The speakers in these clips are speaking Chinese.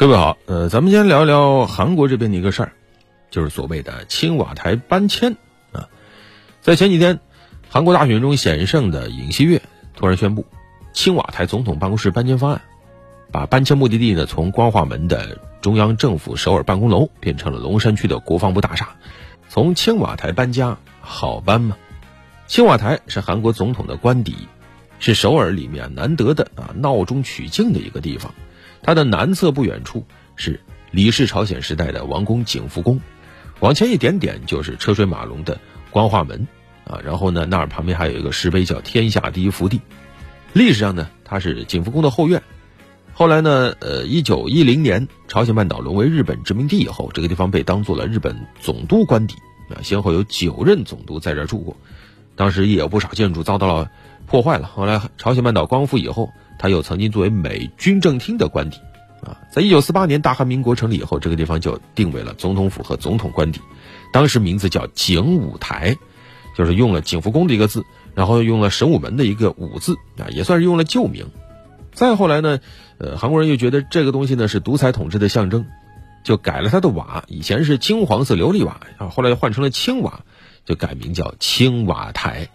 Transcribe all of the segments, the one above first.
各位好，呃，咱们先聊一聊韩国这边的一个事儿，就是所谓的青瓦台搬迁啊。在前几天，韩国大选中险胜的尹锡悦突然宣布，青瓦台总统办公室搬迁方案，把搬迁目的地呢从光化门的中央政府首尔办公楼变成了龙山区的国防部大厦。从青瓦台搬家好搬吗？青瓦台是韩国总统的官邸，是首尔里面难得的啊闹中取静的一个地方。它的南侧不远处是李氏朝鲜时代的王宫景福宫，往前一点点就是车水马龙的光化门啊，然后呢那儿旁边还有一个石碑叫天下第一福地。历史上呢它是景福宫的后院，后来呢呃一九一零年朝鲜半岛沦为日本殖民地以后，这个地方被当做了日本总督官邸啊，先后有九任总督在这儿住过，当时也有不少建筑遭到了破坏了。后来朝鲜半岛光复以后。他又曾经作为美军政厅的官邸，啊，在一九四八年大韩民国成立以后，这个地方就定为了总统府和总统官邸，当时名字叫景武台，就是用了景福宫的一个字，然后用了神武门的一个武字，啊，也算是用了旧名。再后来呢，呃，韩国人又觉得这个东西呢是独裁统治的象征，就改了它的瓦，以前是金黄色琉璃瓦，啊，后来又换成了青瓦，就改名叫青瓦台。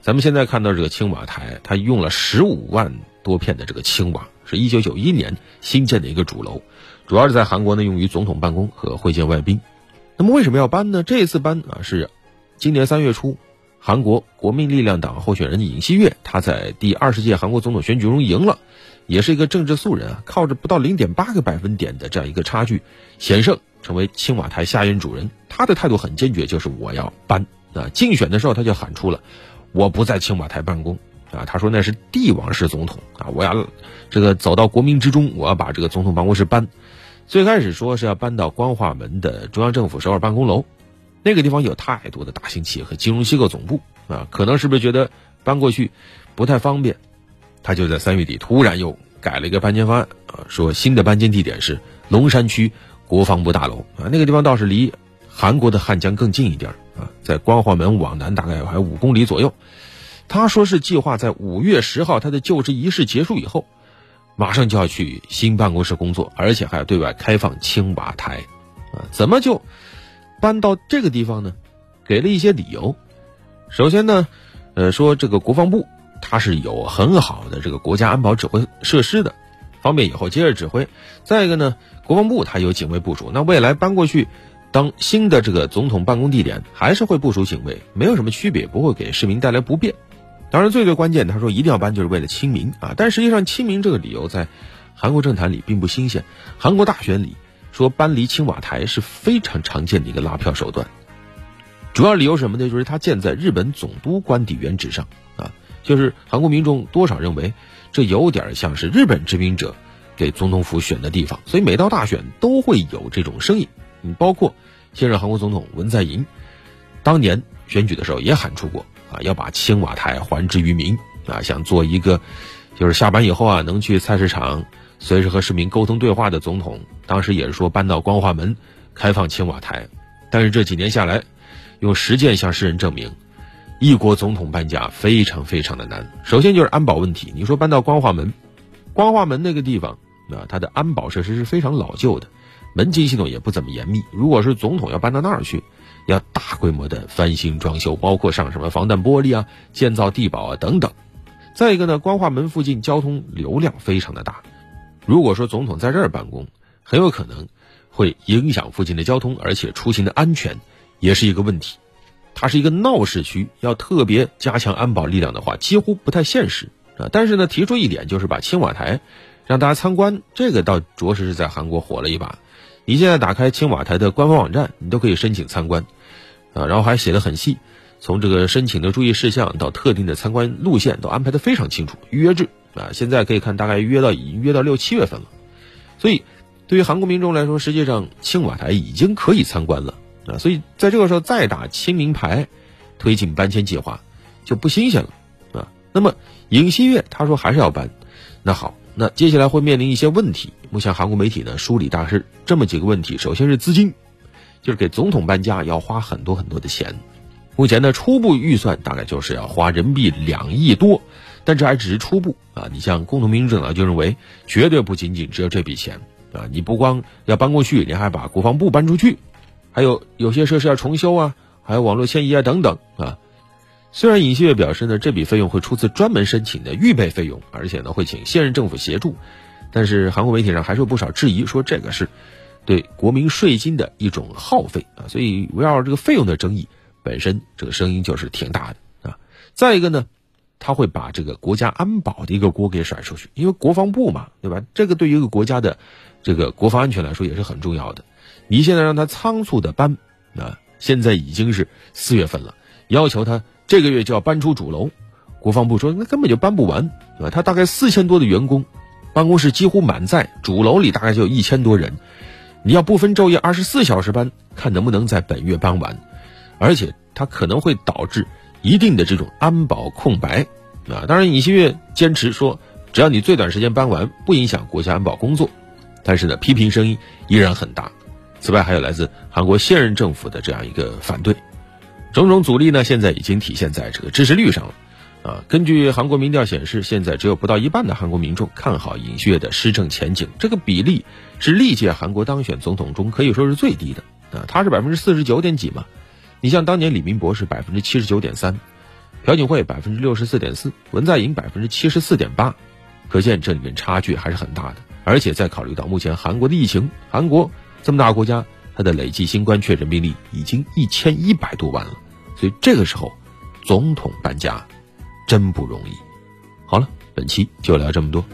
咱们现在看到这个青瓦台，它用了十五万。多片的这个青瓦是一九九一年新建的一个主楼，主要是在韩国呢用于总统办公和会见外宾。那么为什么要搬呢？这次搬啊是今年三月初，韩国国民力量党候选人尹锡悦他在第二十届韩国总统选举中赢了，也是一个政治素人啊，靠着不到零点八个百分点的这样一个差距险胜，成为青瓦台下任主人。他的态度很坚决，就是我要搬啊！竞选的时候他就喊出了，我不在青瓦台办公。啊，他说那是帝王式总统啊！我要这个走到国民之中，我要把这个总统办公室搬。最开始说是要搬到光化门的中央政府首尔办公楼，那个地方有太多的大型企业和金融机构总部啊，可能是不是觉得搬过去不太方便？他就在三月底突然又改了一个搬迁方案啊，说新的搬迁地点是龙山区国防部大楼啊，那个地方倒是离韩国的汉江更近一点啊，在光化门往南大概还有五公里左右。他说是计划在五月十号他的就职仪式结束以后，马上就要去新办公室工作，而且还要对外开放青瓦台，啊，怎么就搬到这个地方呢？给了一些理由。首先呢，呃，说这个国防部它是有很好的这个国家安保指挥设施的，方便以后接着指挥。再一个呢，国防部它有警卫部署，那未来搬过去当新的这个总统办公地点，还是会部署警卫，没有什么区别，不会给市民带来不便。当然，最最关键，他说一定要搬，就是为了亲民啊！但实际上，亲民这个理由在韩国政坛里并不新鲜。韩国大选里说搬离青瓦台是非常常见的一个拉票手段。主要理由什么呢？就是它建在日本总督官邸原址上啊，就是韩国民众多少认为这有点像是日本殖民者给总统府选的地方，所以每到大选都会有这种声音。你包括现任韩国总统文在寅，当年选举的时候也喊出过。啊，要把青瓦台还之于民啊！想做一个，就是下班以后啊，能去菜市场随时和市民沟通对话的总统。当时也是说搬到光化门，开放青瓦台。但是这几年下来，用实践向世人证明，一国总统搬家非常非常的难。首先就是安保问题。你说搬到光化门，光化门那个地方啊，它的安保设施是非常老旧的，门禁系统也不怎么严密。如果是总统要搬到那儿去，要大规模的翻新装修，包括上什么防弹玻璃啊、建造地堡啊等等。再一个呢，光化门附近交通流量非常的大，如果说总统在这儿办公，很有可能会影响附近的交通，而且出行的安全也是一个问题。它是一个闹市区，要特别加强安保力量的话，几乎不太现实啊。但是呢，提出一点就是把青瓦台让大家参观，这个倒着实是在韩国火了一把。你现在打开青瓦台的官方网站，你都可以申请参观，啊，然后还写的很细，从这个申请的注意事项到特定的参观路线都安排的非常清楚，预约制啊，现在可以看大概约到已经约到六七月份了，所以对于韩国民众来说，实际上青瓦台已经可以参观了啊，所以在这个时候再打清明牌，推进搬迁计划就不新鲜了啊。那么尹锡悦他说还是要搬，那好。那接下来会面临一些问题。目前韩国媒体呢梳理大是这么几个问题：首先是资金，就是给总统搬家要花很多很多的钱。目前呢初步预算大概就是要花人民币两亿多，但这还只是初步啊。你像共同民主党就认为绝对不仅仅只有这笔钱啊，你不光要搬过去，你还把国防部搬出去，还有有些设施要重修啊，还有网络迁移啊等等啊。虽然尹锡悦表示呢，这笔费用会出自专门申请的预备费用，而且呢会请现任政府协助，但是韩国媒体上还是有不少质疑，说这个是对国民税金的一种耗费啊。所以围绕这个费用的争议本身，这个声音就是挺大的啊。再一个呢。他会把这个国家安保的一个锅给甩出去，因为国防部嘛，对吧？这个对于一个国家的这个国防安全来说也是很重要的。你现在让他仓促的搬，啊，现在已经是四月份了，要求他这个月就要搬出主楼，国防部说那根本就搬不完，对吧？他大概四千多的员工，办公室几乎满载，主楼里大概就有一千多人，你要不分昼夜二十四小时搬，看能不能在本月搬完，而且它可能会导致。一定的这种安保空白，啊，当然尹锡悦坚持说，只要你最短时间搬完，不影响国家安保工作。但是呢，批评声音依然很大。此外，还有来自韩国现任政府的这样一个反对，种种阻力呢，现在已经体现在这个支持率上了。啊，根据韩国民调显示，现在只有不到一半的韩国民众看好尹锡悦的施政前景，这个比例是历届韩国当选总统中可以说是最低的。啊，他是百分之四十九点几嘛。你像当年李明博是百分之七十九点三，朴槿惠百分之六十四点四，文在寅百分之七十四点八，可见这里面差距还是很大的。而且再考虑到目前韩国的疫情，韩国这么大国家，他的累计新冠确诊病例已经一千一百多万了，所以这个时候，总统搬家真不容易。好了，本期就聊这么多。